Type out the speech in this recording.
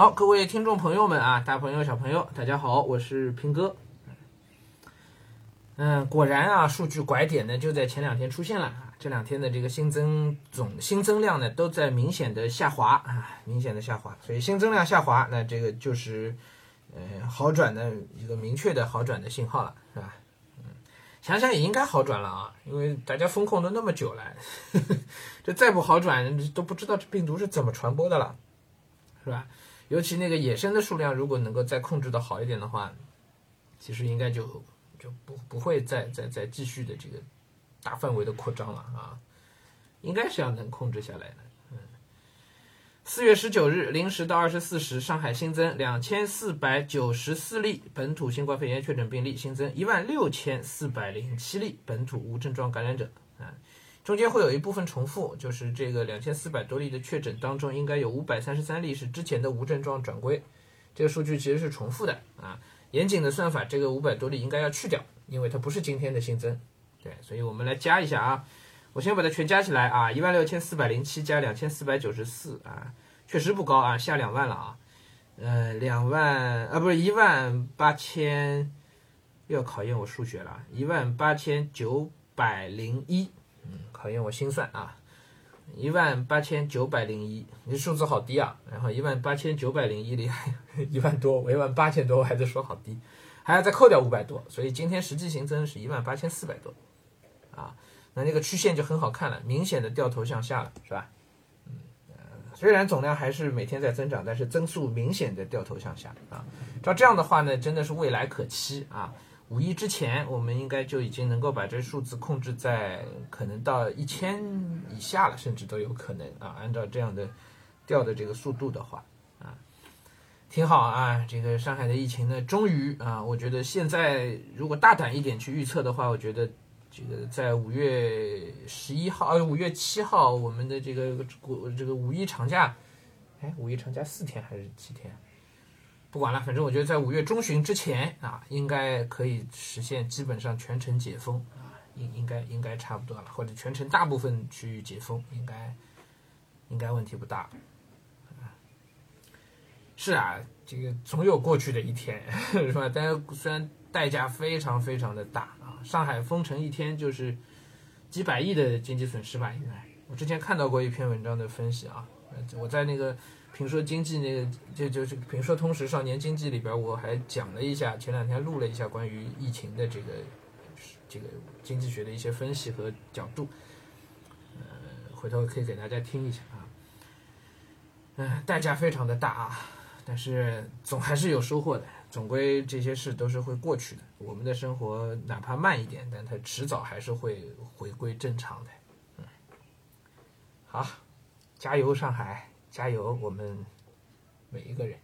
好，各位听众朋友们啊，大朋友小朋友，大家好，我是平哥。嗯，果然啊，数据拐点呢就在前两天出现了啊，这两天的这个新增总新增量呢都在明显的下滑啊，明显的下滑，所以新增量下滑，那这个就是呃好转的一个明确的好转的信号了，是吧？嗯，想想也应该好转了啊，因为大家风控都那么久了，这再不好转都不知道这病毒是怎么传播的了，是吧？尤其那个野生的数量如果能够再控制的好一点的话，其实应该就。就不不会再再再继续的这个大范围的扩张了啊，应该是要能控制下来的。嗯，四月十九日零时到二十四时，上海新增两千四百九十四例本土新冠肺炎确诊病例，新增一万六千四百零七例本土无症状感染者，中间会有一部分重复，就是这个两千四百多例的确诊当中，应该有五百三十三例是之前的无症状转归，这个数据其实是重复的啊。严谨的算法，这个五百多例应该要去掉，因为它不是今天的新增，对，所以我们来加一下啊，我先把它全加起来啊，一万六千四百零七加两千四百九十四啊，确实不高啊，下两万了啊，呃，两万啊，不是一万八千，又要考验我数学了，一万八千九百零一，嗯，考验我心算啊。一万八千九百零一，你数字好低啊！然后一万八千九百零一里，一万多，我一万八千多，我还在说好低，还要再扣掉五百多，所以今天实际新增是一万八千四百多，啊，那那个曲线就很好看了，明显的掉头向下了，是吧？嗯，虽然总量还是每天在增长，但是增速明显的掉头向下啊。照这样的话呢，真的是未来可期啊！五一之前，我们应该就已经能够把这数字控制在可能到一千以下了，甚至都有可能啊。按照这样的掉的这个速度的话，啊，挺好啊。这个上海的疫情呢，终于啊，我觉得现在如果大胆一点去预测的话，我觉得这个在五月十一号，呃，五月七号，我们的这个国这个五一长假，哎，五一长假四天还是七天？不管了，反正我觉得在五月中旬之前啊，应该可以实现基本上全程解封啊，应应该应该差不多了，或者全程大部分区域解封，应该应该问题不大。是啊，这个总有过去的一天，是吧？但是虽然代价非常非常的大啊，上海封城一天就是几百亿的经济损失吧？应该我之前看到过一篇文章的分析啊，我在那个。评说经济那个，就就是评说通识少年经济里边，我还讲了一下，前两天录了一下关于疫情的这个这个经济学的一些分析和角度，呃，回头可以给大家听一下啊。嗯，代价非常的大啊，但是总还是有收获的，总归这些事都是会过去的。我们的生活哪怕慢一点，但它迟早还是会回归正常的。嗯，好，加油上海！加油，我们每一个人。